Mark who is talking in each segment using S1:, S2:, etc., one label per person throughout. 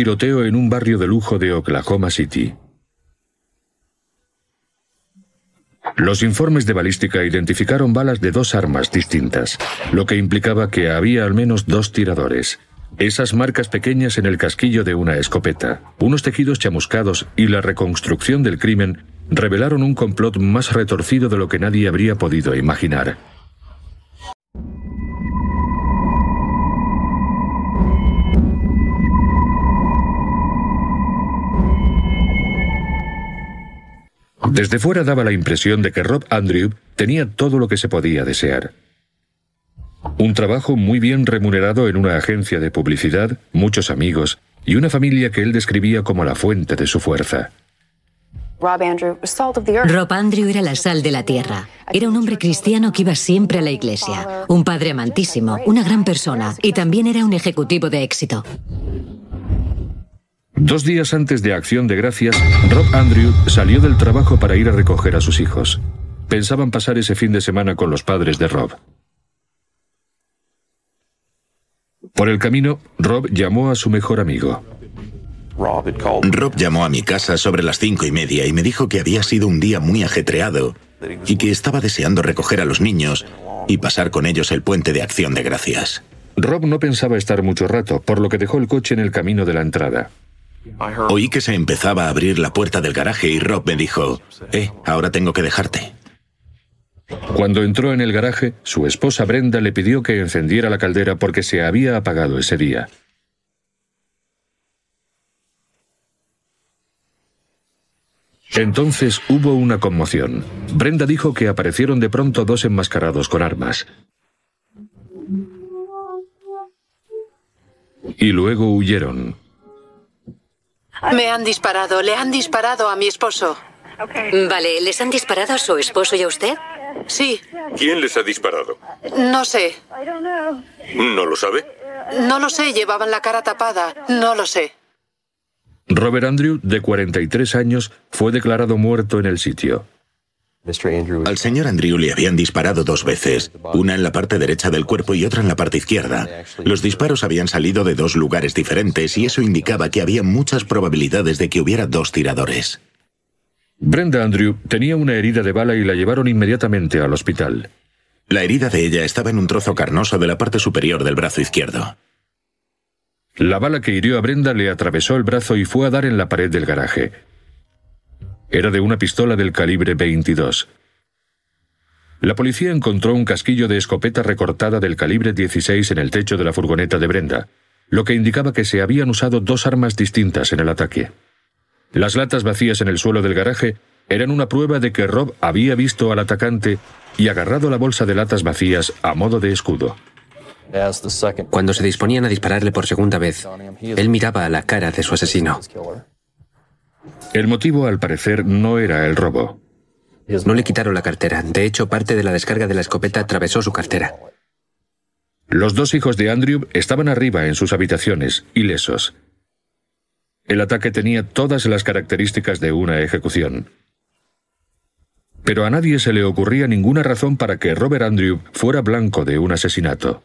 S1: tiroteo en un barrio de lujo de Oklahoma City. Los informes de balística identificaron balas de dos armas distintas, lo que implicaba que había al menos dos tiradores. Esas marcas pequeñas en el casquillo de una escopeta, unos tejidos chamuscados y la reconstrucción del crimen revelaron un complot más retorcido de lo que nadie habría podido imaginar. Desde fuera daba la impresión de que Rob Andrew tenía todo lo que se podía desear. Un trabajo muy bien remunerado en una agencia de publicidad, muchos amigos y una familia que él describía como la fuente de su fuerza.
S2: Rob Andrew era la sal de la tierra. Era un hombre cristiano que iba siempre a la iglesia, un padre amantísimo, una gran persona y también era un ejecutivo de éxito.
S1: Dos días antes de Acción de Gracias, Rob Andrew salió del trabajo para ir a recoger a sus hijos. Pensaban pasar ese fin de semana con los padres de Rob. Por el camino, Rob llamó a su mejor amigo.
S3: Rob llamó a mi casa sobre las cinco y media y me dijo que había sido un día muy ajetreado y que estaba deseando recoger a los niños y pasar con ellos el puente de acción de gracias.
S1: Rob no pensaba estar mucho rato, por lo que dejó el coche en el camino de la entrada.
S3: Oí que se empezaba a abrir la puerta del garaje y Rob me dijo, eh, ahora tengo que dejarte.
S1: Cuando entró en el garaje, su esposa Brenda le pidió que encendiera la caldera porque se había apagado ese día. Entonces hubo una conmoción. Brenda dijo que aparecieron de pronto dos enmascarados con armas. Y luego huyeron.
S4: Me han disparado, le han disparado a mi esposo.
S2: Vale, ¿les han disparado a su esposo y a usted?
S4: Sí.
S5: ¿Quién les ha disparado?
S4: No sé.
S5: ¿No lo sabe?
S4: No lo sé, llevaban la cara tapada. No lo sé.
S1: Robert Andrew, de 43 años, fue declarado muerto en el sitio.
S3: Al señor Andrew le habían disparado dos veces, una en la parte derecha del cuerpo y otra en la parte izquierda. Los disparos habían salido de dos lugares diferentes y eso indicaba que había muchas probabilidades de que hubiera dos tiradores.
S1: Brenda Andrew tenía una herida de bala y la llevaron inmediatamente al hospital.
S3: La herida de ella estaba en un trozo carnoso de la parte superior del brazo izquierdo.
S1: La bala que hirió a Brenda le atravesó el brazo y fue a dar en la pared del garaje. Era de una pistola del calibre 22. La policía encontró un casquillo de escopeta recortada del calibre 16 en el techo de la furgoneta de Brenda, lo que indicaba que se habían usado dos armas distintas en el ataque. Las latas vacías en el suelo del garaje eran una prueba de que Rob había visto al atacante y agarrado la bolsa de latas vacías a modo de escudo.
S6: Cuando se disponían a dispararle por segunda vez, él miraba a la cara de su asesino.
S1: El motivo, al parecer, no era el robo.
S6: No le quitaron la cartera. De hecho, parte de la descarga de la escopeta atravesó su cartera.
S1: Los dos hijos de Andrew estaban arriba en sus habitaciones, ilesos. El ataque tenía todas las características de una ejecución. Pero a nadie se le ocurría ninguna razón para que Robert Andrew fuera blanco de un asesinato.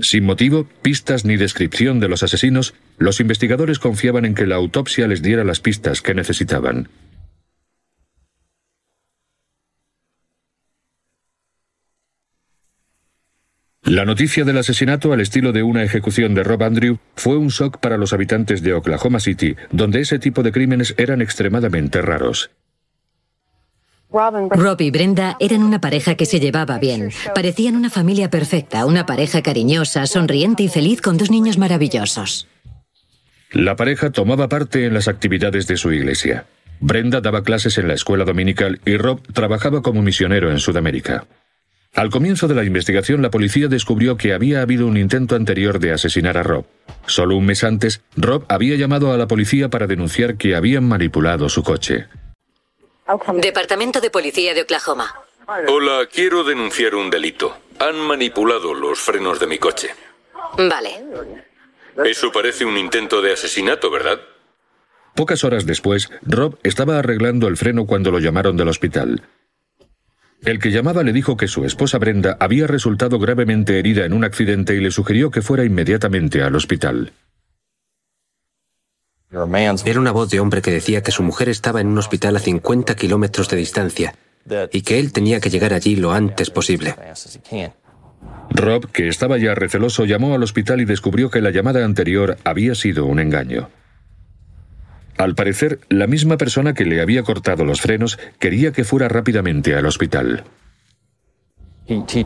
S1: Sin motivo, pistas ni descripción de los asesinos, los investigadores confiaban en que la autopsia les diera las pistas que necesitaban. La noticia del asesinato al estilo de una ejecución de Rob Andrew fue un shock para los habitantes de Oklahoma City, donde ese tipo de crímenes eran extremadamente raros.
S2: Rob y Brenda eran una pareja que se llevaba bien. Parecían una familia perfecta, una pareja cariñosa, sonriente y feliz con dos niños maravillosos.
S1: La pareja tomaba parte en las actividades de su iglesia. Brenda daba clases en la escuela dominical y Rob trabajaba como misionero en Sudamérica. Al comienzo de la investigación, la policía descubrió que había habido un intento anterior de asesinar a Rob. Solo un mes antes, Rob había llamado a la policía para denunciar que habían manipulado su coche.
S2: Departamento de Policía de Oklahoma.
S5: Hola, quiero denunciar un delito. Han manipulado los frenos de mi coche.
S2: Vale.
S5: Eso parece un intento de asesinato, ¿verdad?
S1: Pocas horas después, Rob estaba arreglando el freno cuando lo llamaron del hospital. El que llamaba le dijo que su esposa Brenda había resultado gravemente herida en un accidente y le sugirió que fuera inmediatamente al hospital.
S6: Era una voz de hombre que decía que su mujer estaba en un hospital a 50 kilómetros de distancia y que él tenía que llegar allí lo antes posible.
S1: Rob, que estaba ya receloso, llamó al hospital y descubrió que la llamada anterior había sido un engaño. Al parecer, la misma persona que le había cortado los frenos quería que fuera rápidamente al hospital.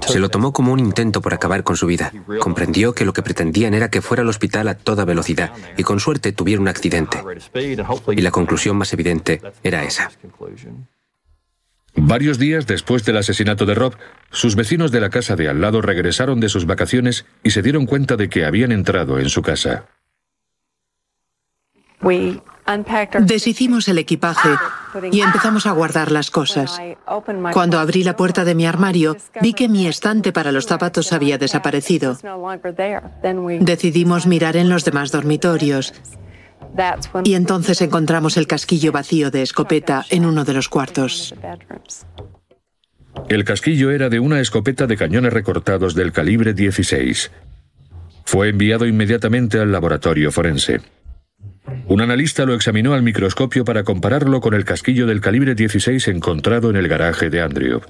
S6: Se lo tomó como un intento por acabar con su vida. Comprendió que lo que pretendían era que fuera al hospital a toda velocidad y con suerte tuviera un accidente. Y la conclusión más evidente era esa.
S1: Varios días después del asesinato de Rob, sus vecinos de la casa de al lado regresaron de sus vacaciones y se dieron cuenta de que habían entrado en su casa.
S7: Deshicimos el equipaje y empezamos a guardar las cosas. Cuando abrí la puerta de mi armario, vi que mi estante para los zapatos había desaparecido. Decidimos mirar en los demás dormitorios. Y entonces encontramos el casquillo vacío de escopeta en uno de los cuartos.
S1: El casquillo era de una escopeta de cañones recortados del calibre 16. Fue enviado inmediatamente al laboratorio forense. Un analista lo examinó al microscopio para compararlo con el casquillo del calibre 16 encontrado en el garaje de Andrew.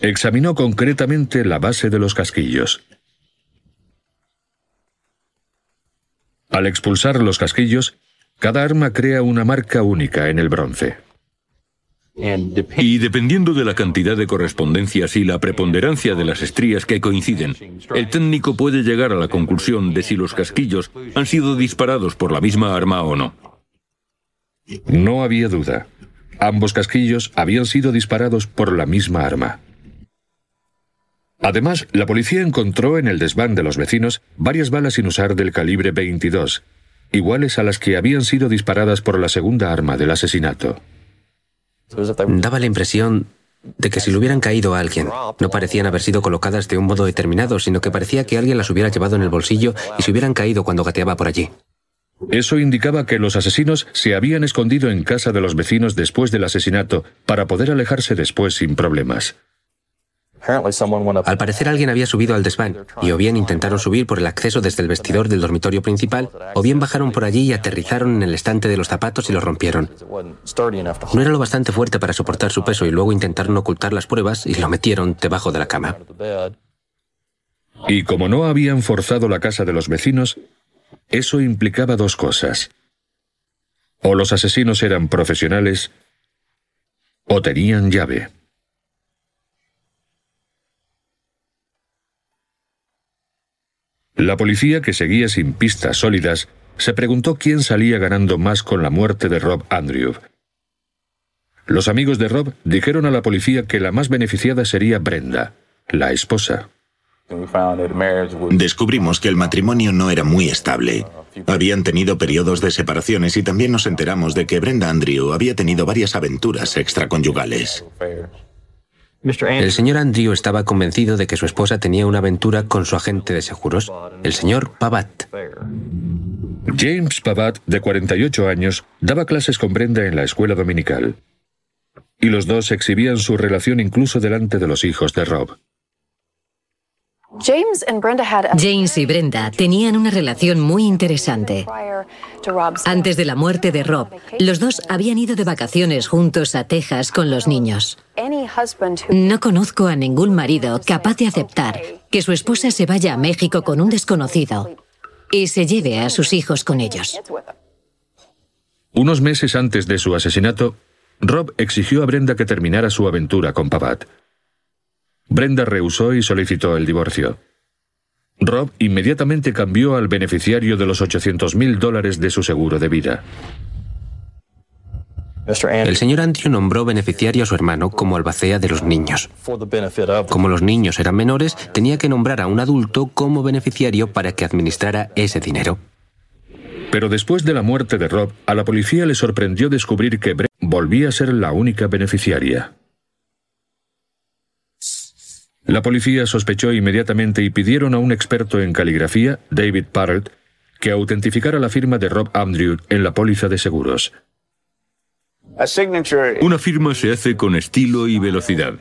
S1: Examinó concretamente la base de los casquillos. Al expulsar los casquillos, cada arma crea una marca única en el bronce.
S5: Y dependiendo de la cantidad de correspondencias y la preponderancia de las estrías que coinciden, el técnico puede llegar a la conclusión de si los casquillos han sido disparados por la misma arma o no.
S1: No había duda. Ambos casquillos habían sido disparados por la misma arma. Además, la policía encontró en el desván de los vecinos varias balas sin usar del calibre 22, iguales a las que habían sido disparadas por la segunda arma del asesinato.
S6: Daba la impresión de que si le hubieran caído a alguien, no parecían haber sido colocadas de un modo determinado, sino que parecía que alguien las hubiera llevado en el bolsillo y se hubieran caído cuando gateaba por allí.
S1: Eso indicaba que los asesinos se habían escondido en casa de los vecinos después del asesinato para poder alejarse después sin problemas.
S6: Al parecer alguien había subido al desván, y o bien intentaron subir por el acceso desde el vestidor del dormitorio principal, o bien bajaron por allí y aterrizaron en el estante de los zapatos y los rompieron. No era lo bastante fuerte para soportar su peso y luego intentaron ocultar las pruebas y lo metieron debajo de la cama.
S1: Y como no habían forzado la casa de los vecinos, eso implicaba dos cosas. O los asesinos eran profesionales, o tenían llave. La policía, que seguía sin pistas sólidas, se preguntó quién salía ganando más con la muerte de Rob Andrew. Los amigos de Rob dijeron a la policía que la más beneficiada sería Brenda, la esposa.
S3: Descubrimos que el matrimonio no era muy estable. Habían tenido periodos de separaciones y también nos enteramos de que Brenda Andrew había tenido varias aventuras extraconyugales.
S6: El señor Andrew estaba convencido de que su esposa tenía una aventura con su agente de seguros, el señor Pavat.
S1: James Pavat, de 48 años, daba clases con Brenda en la escuela dominical. Y los dos exhibían su relación incluso delante de los hijos de Rob.
S2: James y Brenda tenían una relación muy interesante. Antes de la muerte de Rob, los dos habían ido de vacaciones juntos a Texas con los niños. No conozco a ningún marido capaz de aceptar que su esposa se vaya a México con un desconocido y se lleve a sus hijos con ellos.
S1: Unos meses antes de su asesinato, Rob exigió a Brenda que terminara su aventura con Pavat. Brenda rehusó y solicitó el divorcio. Rob inmediatamente cambió al beneficiario de los 800 mil dólares de su seguro de vida.
S6: El señor Andrew nombró beneficiario a su hermano como albacea de los niños. Como los niños eran menores, tenía que nombrar a un adulto como beneficiario para que administrara ese dinero.
S1: Pero después de la muerte de Rob, a la policía le sorprendió descubrir que Brenda volvía a ser la única beneficiaria. La policía sospechó inmediatamente y pidieron a un experto en caligrafía, David Parrott, que autentificara la firma de Rob Andrew en la póliza de seguros.
S5: Una firma se hace con estilo y velocidad.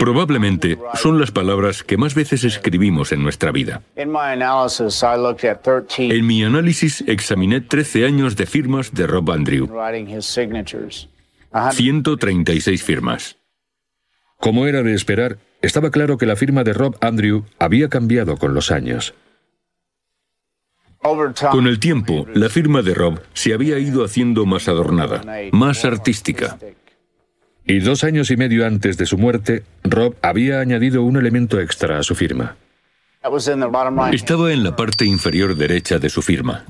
S5: Probablemente son las palabras que más veces escribimos en nuestra vida. En mi análisis examiné 13 años de firmas de Rob Andrew. 136 firmas.
S1: Como era de esperar, estaba claro que la firma de Rob Andrew había cambiado con los años.
S5: Con el tiempo, la firma de Rob se había ido haciendo más adornada, más artística.
S1: Y dos años y medio antes de su muerte, Rob había añadido un elemento extra a su firma.
S5: Estaba en la parte inferior derecha de su firma.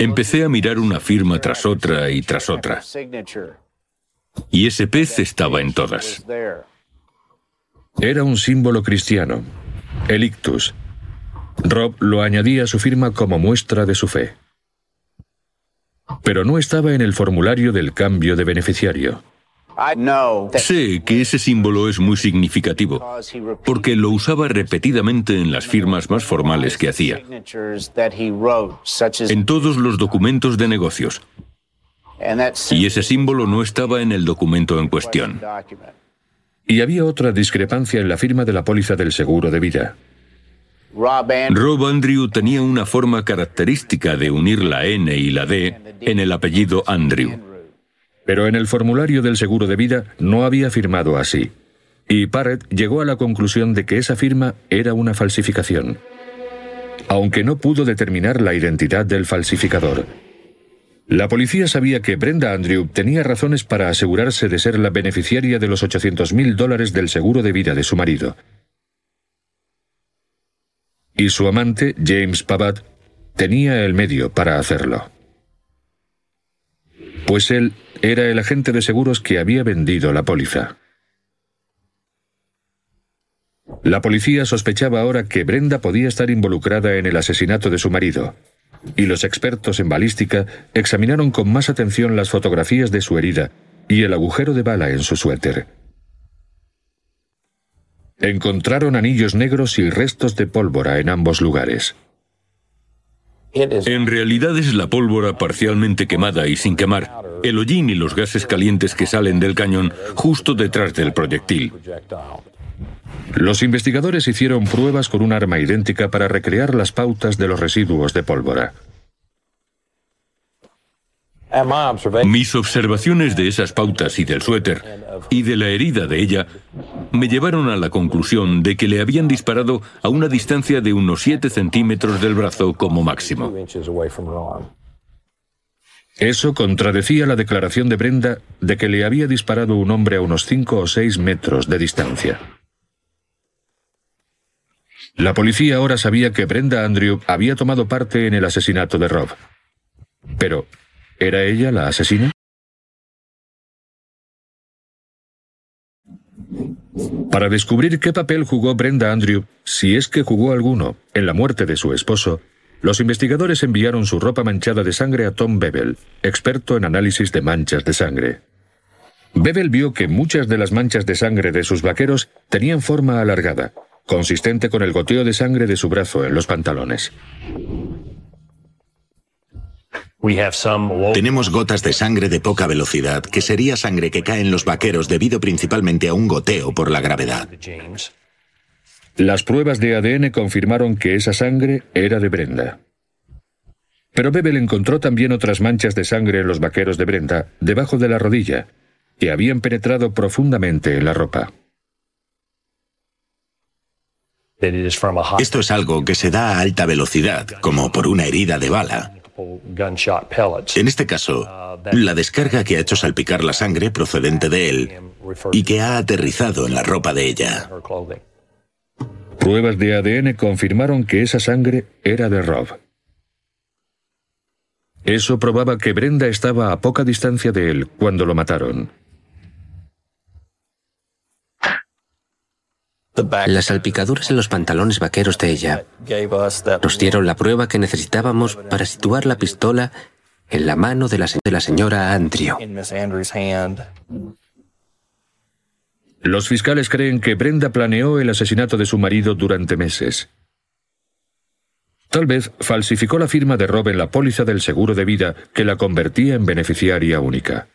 S5: Empecé a mirar una firma tras otra y tras otra. Y ese pez estaba en todas.
S1: Era un símbolo cristiano, el ictus, Rob lo añadía a su firma como muestra de su fe. Pero no estaba en el formulario del cambio de beneficiario.
S5: Sé que ese símbolo es muy significativo, porque lo usaba repetidamente en las firmas más formales que hacía, en todos los documentos de negocios. Y ese símbolo no estaba en el documento en cuestión.
S1: Y había otra discrepancia en la firma de la póliza del seguro de vida.
S5: Rob Andrew tenía una forma característica de unir la N y la D en el apellido Andrew.
S1: Pero en el formulario del seguro de vida no había firmado así. Y Parrett llegó a la conclusión de que esa firma era una falsificación. Aunque no pudo determinar la identidad del falsificador. La policía sabía que Brenda Andrew tenía razones para asegurarse de ser la beneficiaria de los 800 mil dólares del seguro de vida de su marido y su amante, James Pavat, tenía el medio para hacerlo. Pues él era el agente de seguros que había vendido la póliza. La policía sospechaba ahora que Brenda podía estar involucrada en el asesinato de su marido, y los expertos en balística examinaron con más atención las fotografías de su herida y el agujero de bala en su suéter. Encontraron anillos negros y restos de pólvora en ambos lugares.
S5: En realidad es la pólvora parcialmente quemada y sin quemar, el hollín y los gases calientes que salen del cañón justo detrás del proyectil.
S1: Los investigadores hicieron pruebas con un arma idéntica para recrear las pautas de los residuos de pólvora.
S5: Mis observaciones de esas pautas y del suéter y de la herida de ella me llevaron a la conclusión de que le habían disparado a una distancia de unos 7 centímetros del brazo como máximo.
S1: Eso contradecía la declaración de Brenda de que le había disparado un hombre a unos 5 o 6 metros de distancia. La policía ahora sabía que Brenda Andrew había tomado parte en el asesinato de Rob. Pero, ¿era ella la asesina? Para descubrir qué papel jugó Brenda Andrew, si es que jugó alguno, en la muerte de su esposo, los investigadores enviaron su ropa manchada de sangre a Tom Bevel, experto en análisis de manchas de sangre. Bevel vio que muchas de las manchas de sangre de sus vaqueros tenían forma alargada, consistente con el goteo de sangre de su brazo en los pantalones.
S3: Tenemos gotas de sangre de poca velocidad, que sería sangre que cae en los vaqueros debido principalmente a un goteo por la gravedad.
S1: Las pruebas de ADN confirmaron que esa sangre era de Brenda. Pero Bebel encontró también otras manchas de sangre en los vaqueros de Brenda, debajo de la rodilla, que habían penetrado profundamente en la ropa.
S3: Esto es algo que se da a alta velocidad, como por una herida de bala. En este caso, la descarga que ha hecho salpicar la sangre procedente de él y que ha aterrizado en la ropa de ella.
S1: Pruebas de ADN confirmaron que esa sangre era de Rob. Eso probaba que Brenda estaba a poca distancia de él cuando lo mataron.
S6: Las salpicaduras en los pantalones vaqueros de ella nos dieron la prueba que necesitábamos para situar la pistola en la mano de la, de la señora Andrew.
S1: Los fiscales creen que Brenda planeó el asesinato de su marido durante meses. Tal vez falsificó la firma de Rob en la póliza del seguro de vida que la convertía en beneficiaria única.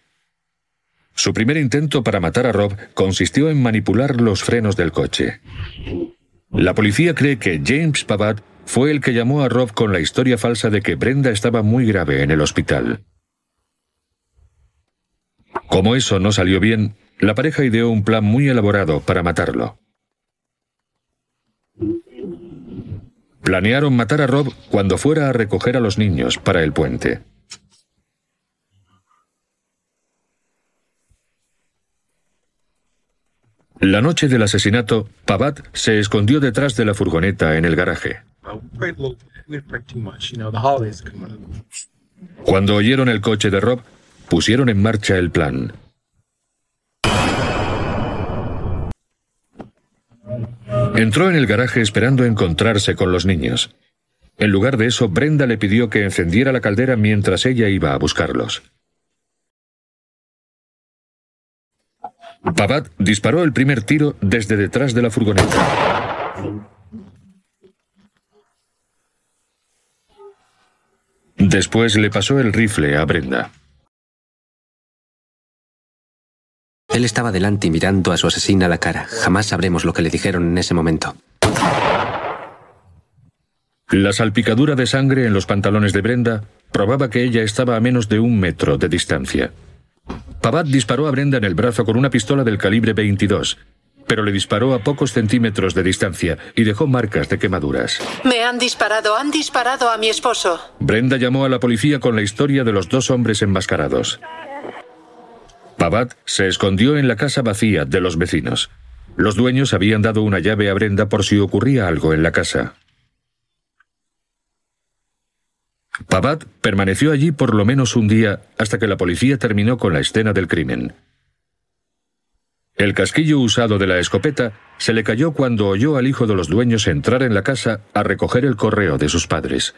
S1: Su primer intento para matar a Rob consistió en manipular los frenos del coche. La policía cree que James Pavat fue el que llamó a Rob con la historia falsa de que Brenda estaba muy grave en el hospital. Como eso no salió bien, la pareja ideó un plan muy elaborado para matarlo. Planearon matar a Rob cuando fuera a recoger a los niños para el puente. La noche del asesinato, Pavat se escondió detrás de la furgoneta en el garaje. Cuando oyeron el coche de Rob, pusieron en marcha el plan. Entró en el garaje esperando encontrarse con los niños. En lugar de eso, Brenda le pidió que encendiera la caldera mientras ella iba a buscarlos. Pavat disparó el primer tiro desde detrás de la furgoneta. Después le pasó el rifle a Brenda.
S6: Él estaba delante y mirando a su asesina a la cara. Jamás sabremos lo que le dijeron en ese momento.
S1: La salpicadura de sangre en los pantalones de Brenda probaba que ella estaba a menos de un metro de distancia. Pavat disparó a Brenda en el brazo con una pistola del calibre 22, pero le disparó a pocos centímetros de distancia y dejó marcas de quemaduras.
S4: Me han disparado, han disparado a mi esposo.
S1: Brenda llamó a la policía con la historia de los dos hombres enmascarados. Pavat se escondió en la casa vacía de los vecinos. Los dueños habían dado una llave a Brenda por si ocurría algo en la casa. Pavat permaneció allí por lo menos un día hasta que la policía terminó con la escena del crimen. El casquillo usado de la escopeta se le cayó cuando oyó al hijo de los dueños entrar en la casa a recoger el correo de sus padres.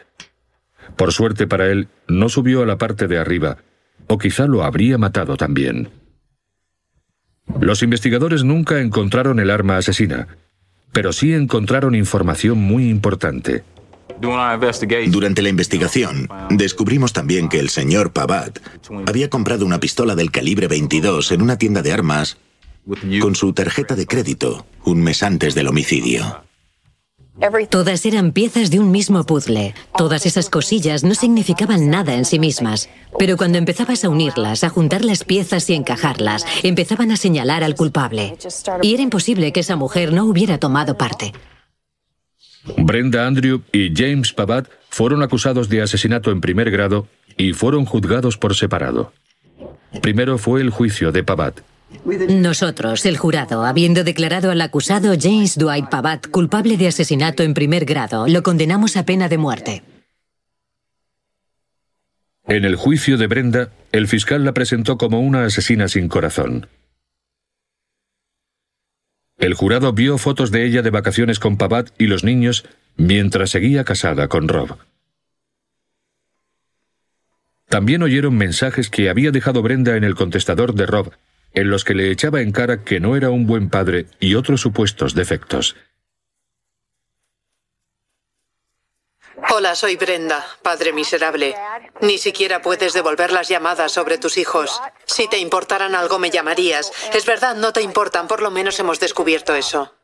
S1: Por suerte para él, no subió a la parte de arriba, o quizá lo habría matado también. Los investigadores nunca encontraron el arma asesina, pero sí encontraron información muy importante.
S3: Durante la investigación, descubrimos también que el señor Pavat había comprado una pistola del calibre 22 en una tienda de armas con su tarjeta de crédito un mes antes del homicidio.
S2: Todas eran piezas de un mismo puzzle. Todas esas cosillas no significaban nada en sí mismas. Pero cuando empezabas a unirlas, a juntar las piezas y encajarlas, empezaban a señalar al culpable. Y era imposible que esa mujer no hubiera tomado parte.
S1: Brenda Andrew y James Pavat fueron acusados de asesinato en primer grado y fueron juzgados por separado. Primero fue el juicio de Pavat.
S2: Nosotros, el jurado, habiendo declarado al acusado James Dwight Pavat culpable de asesinato en primer grado, lo condenamos a pena de muerte.
S1: En el juicio de Brenda, el fiscal la presentó como una asesina sin corazón. El jurado vio fotos de ella de vacaciones con Pavat y los niños mientras seguía casada con Rob. También oyeron mensajes que había dejado Brenda en el contestador de Rob en los que le echaba en cara que no era un buen padre y otros supuestos defectos.
S4: Hola, soy Brenda, padre miserable. Ni siquiera puedes devolver las llamadas sobre tus hijos. Si te importaran algo me llamarías. Es verdad, no te importan, por lo menos hemos descubierto eso.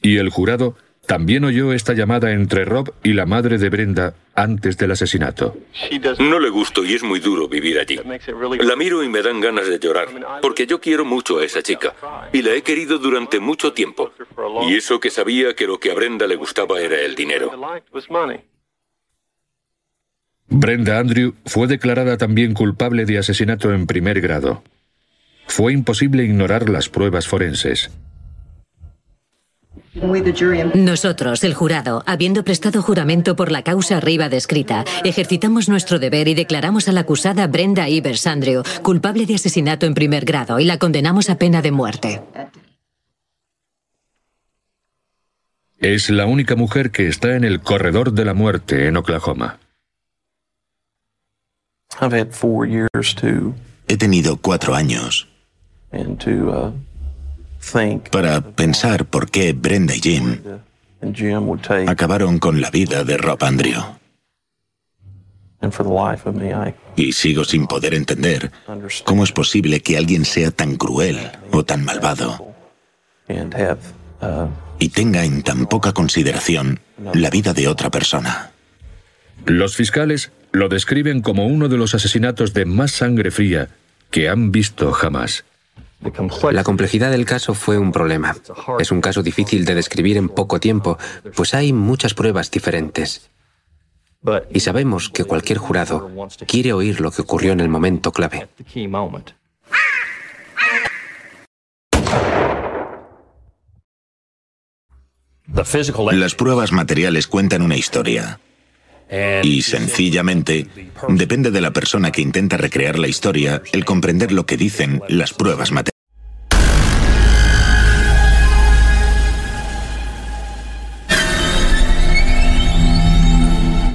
S1: Y el jurado también oyó esta llamada entre Rob y la madre de Brenda antes del asesinato.
S5: No le gusto y es muy duro vivir allí. La miro y me dan ganas de llorar, porque yo quiero mucho a esa chica y la he querido durante mucho tiempo. Y eso que sabía que lo que a Brenda le gustaba era el dinero.
S1: Brenda Andrew fue declarada también culpable de asesinato en primer grado. Fue imposible ignorar las pruebas forenses.
S2: Nosotros, el jurado, habiendo prestado juramento por la causa arriba descrita, ejercitamos nuestro deber y declaramos a la acusada Brenda Ivers Andrew culpable de asesinato en primer grado y la condenamos a pena de muerte.
S1: Es la única mujer que está en el corredor de la muerte en Oklahoma.
S3: He tenido cuatro años para pensar por qué Brenda y Jim acabaron con la vida de Rob Andrew. Y sigo sin poder entender cómo es posible que alguien sea tan cruel o tan malvado y tenga en tan poca consideración la vida de otra persona.
S1: Los fiscales lo describen como uno de los asesinatos de más sangre fría que han visto jamás.
S6: La complejidad del caso fue un problema. Es un caso difícil de describir en poco tiempo, pues hay muchas pruebas diferentes. Y sabemos que cualquier jurado quiere oír lo que ocurrió en el momento clave.
S3: Las pruebas materiales cuentan una historia. Y sencillamente, depende de la persona que intenta recrear la historia el comprender lo que dicen las pruebas materiales.